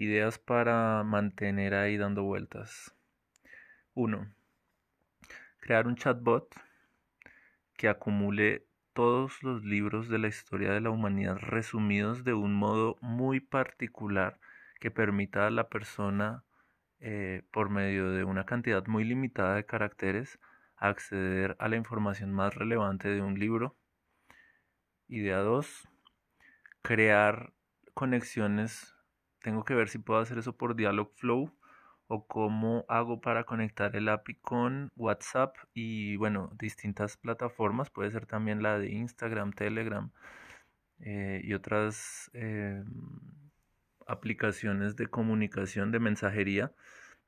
Ideas para mantener ahí dando vueltas. 1. Crear un chatbot que acumule todos los libros de la historia de la humanidad resumidos de un modo muy particular que permita a la persona, eh, por medio de una cantidad muy limitada de caracteres, acceder a la información más relevante de un libro. Idea 2. Crear conexiones. Tengo que ver si puedo hacer eso por Dialogflow o cómo hago para conectar el API con WhatsApp y bueno, distintas plataformas. Puede ser también la de Instagram, Telegram eh, y otras eh, aplicaciones de comunicación, de mensajería,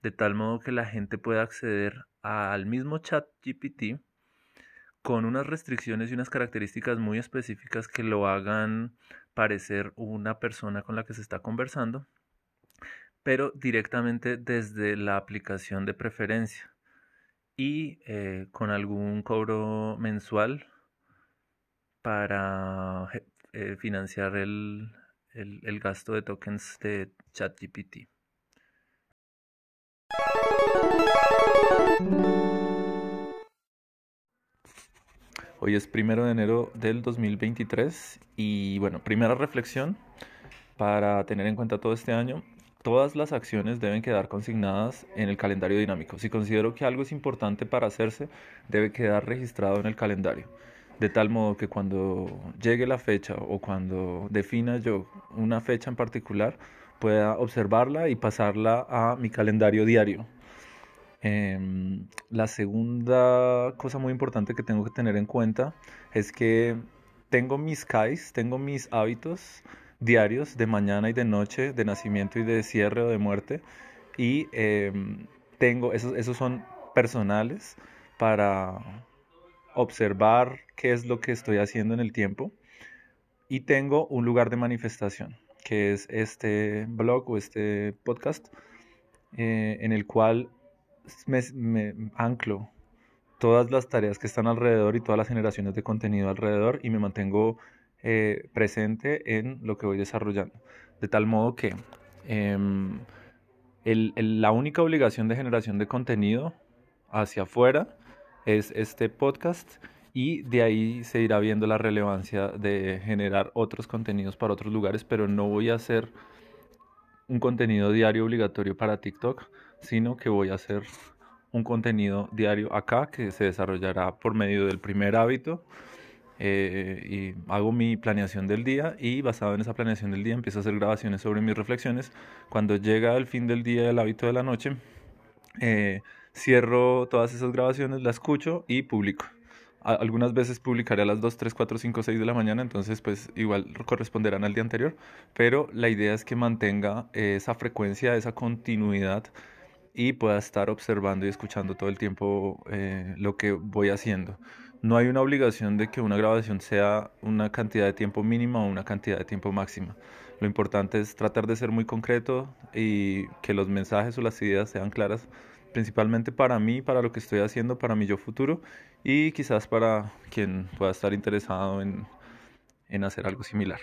de tal modo que la gente pueda acceder al mismo chat GPT con unas restricciones y unas características muy específicas que lo hagan parecer una persona con la que se está conversando, pero directamente desde la aplicación de preferencia y eh, con algún cobro mensual para eh, financiar el, el, gasto de tokens de ChatGPT. Hoy es primero de enero del 2023 y bueno, primera reflexión para tener en cuenta todo este año. Todas las acciones deben quedar consignadas en el calendario dinámico. Si considero que algo es importante para hacerse, debe quedar registrado en el calendario de tal modo que cuando llegue la fecha o cuando defina yo una fecha en particular, pueda observarla y pasarla a mi calendario diario. Em, la segunda cosa muy importante que tengo que tener en cuenta es que tengo mis KAIs, tengo mis hábitos diarios de mañana y de noche, de nacimiento y de cierre o de muerte, y em, tengo, esos, esos son personales para observar qué es lo que estoy haciendo en el tiempo y tengo un lugar de manifestación, que es este blog o este podcast, eh, en el cual me, anclo todas las tareas que están alrededor y todas las generaciones de contenido alrededor y me mantengo eh, presente en lo que voy desarrollando. De tal modo que em, la única obligación de generación de contenido hacia afuera es este podcast y de ahí se irá viendo la relevancia de generar otros contenidos para otros lugares, pero no voy a hacer un contenido diario obligatorio para TikTok, sino que voy a hacer un contenido diario acá que se desarrollará por medio del primer hábito eh, y hago mi planeación del día y basado en esa planeación del día empiezo a hacer grabaciones sobre mis reflexiones. Cuando llega el fin del día el hábito de la noche, eh, cierro todas esas grabaciones, las escucho y publico. Algunas veces publicaré a las 2, 3, 4, 5, 6 de la mañana, entonces pues igual corresponderán al día anterior, pero la idea es que mantenga esa frecuencia, esa continuidad y pueda estar observando y escuchando todo el tiempo eh, lo que voy haciendo. No hay una obligación de que una grabación sea una cantidad de tiempo mínima o una cantidad de tiempo máxima. Lo importante es tratar de ser muy concreto y que los mensajes o las ideas sean claras principalmente para mí, para lo que estoy haciendo, para mi yo futuro y quizás para quien pueda estar interesado en, en hacer algo similar.